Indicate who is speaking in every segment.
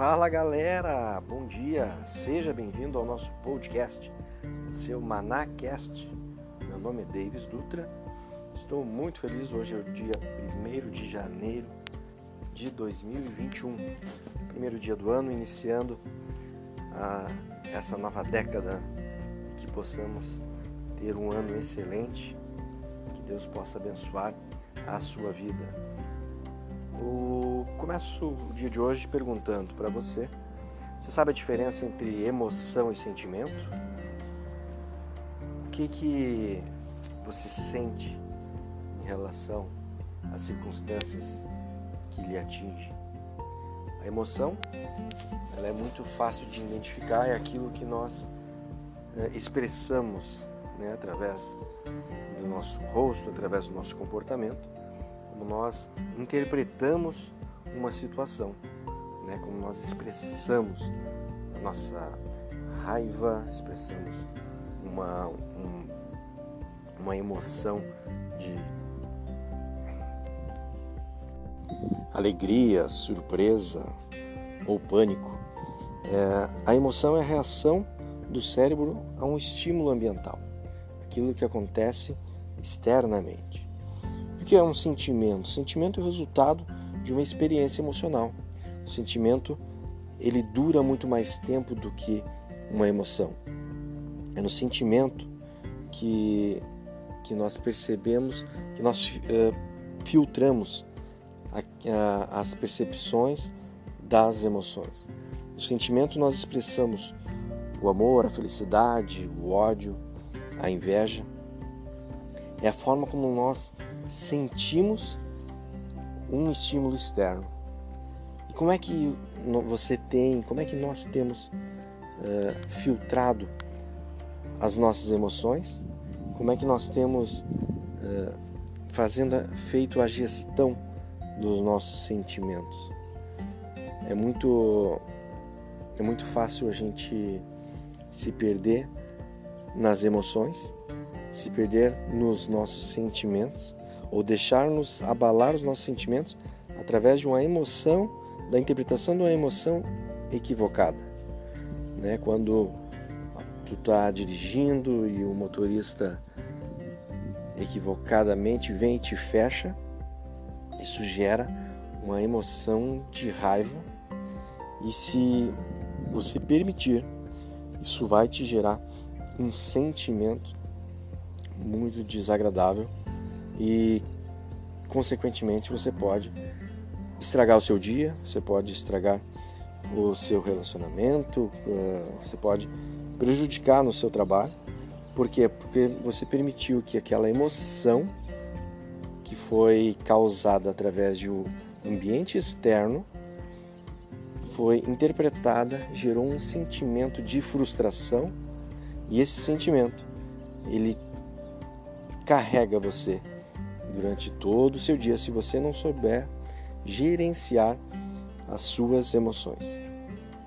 Speaker 1: Fala galera, bom dia, seja bem-vindo ao nosso podcast, o seu Manacast. Meu nome é Davis Dutra, estou muito feliz. Hoje é o dia 1 de janeiro de 2021, primeiro dia do ano, iniciando a, essa nova década que possamos ter um ano excelente, que Deus possa abençoar a sua vida. O... Começo o dia de hoje perguntando para você: você sabe a diferença entre emoção e sentimento? O que, que você sente em relação às circunstâncias que lhe atingem? A emoção ela é muito fácil de identificar, é aquilo que nós é, expressamos né, através do nosso rosto, através do nosso comportamento como nós interpretamos uma situação, né? como nós expressamos a nossa raiva, expressamos uma, um, uma emoção de alegria, surpresa ou pânico. É, a emoção é a reação do cérebro a um estímulo ambiental, aquilo que acontece externamente que é um sentimento? O sentimento é o resultado de uma experiência emocional. O sentimento ele dura muito mais tempo do que uma emoção. É no sentimento que, que nós percebemos, que nós uh, filtramos a, a, as percepções das emoções. No sentimento nós expressamos o amor, a felicidade, o ódio, a inveja. É a forma como nós sentimos um estímulo externo. E como é que você tem, como é que nós temos uh, filtrado as nossas emoções? Como é que nós temos uh, fazendo, feito a gestão dos nossos sentimentos? É muito, é muito fácil a gente se perder nas emoções, se perder nos nossos sentimentos ou deixar-nos abalar os nossos sentimentos através de uma emoção, da interpretação de uma emoção equivocada. Né? Quando tu está dirigindo e o motorista equivocadamente vem e te fecha, isso gera uma emoção de raiva e se você permitir, isso vai te gerar um sentimento muito desagradável e, consequentemente, você pode estragar o seu dia, você pode estragar o seu relacionamento, eh, você pode prejudicar no seu trabalho. Por quê? Porque você permitiu que aquela emoção que foi causada através de um ambiente externo foi interpretada, gerou um sentimento de frustração e esse sentimento ele carrega você durante todo o seu dia se você não souber gerenciar as suas emoções.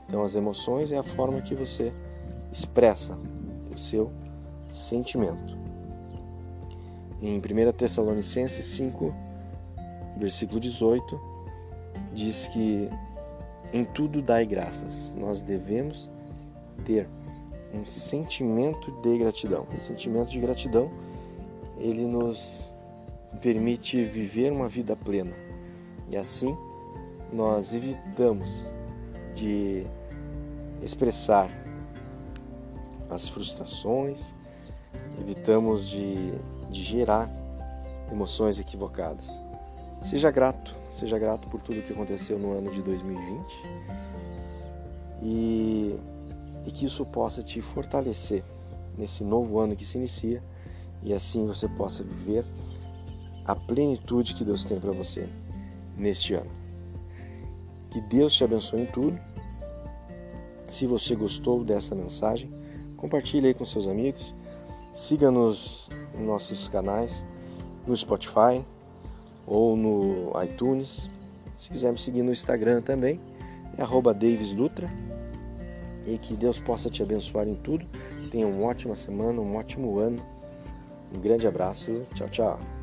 Speaker 1: Então, as emoções é a forma que você expressa o seu sentimento. Em 1 Tessalonicenses 5, versículo 18, diz que em tudo dai graças. Nós devemos ter um sentimento de gratidão. O sentimento de gratidão, ele nos permite viver uma vida plena. E assim nós evitamos de expressar as frustrações, evitamos de, de gerar emoções equivocadas. Seja grato, seja grato por tudo que aconteceu no ano de 2020 e, e que isso possa te fortalecer nesse novo ano que se inicia e assim você possa viver a plenitude que Deus tem para você neste ano. Que Deus te abençoe em tudo. Se você gostou dessa mensagem, compartilhe aí com seus amigos. Siga-nos em nossos canais no Spotify ou no iTunes. Se quiser me seguir no Instagram também, é @davisdutra. E que Deus possa te abençoar em tudo. Tenha uma ótima semana, um ótimo ano. Um grande abraço. Tchau, tchau.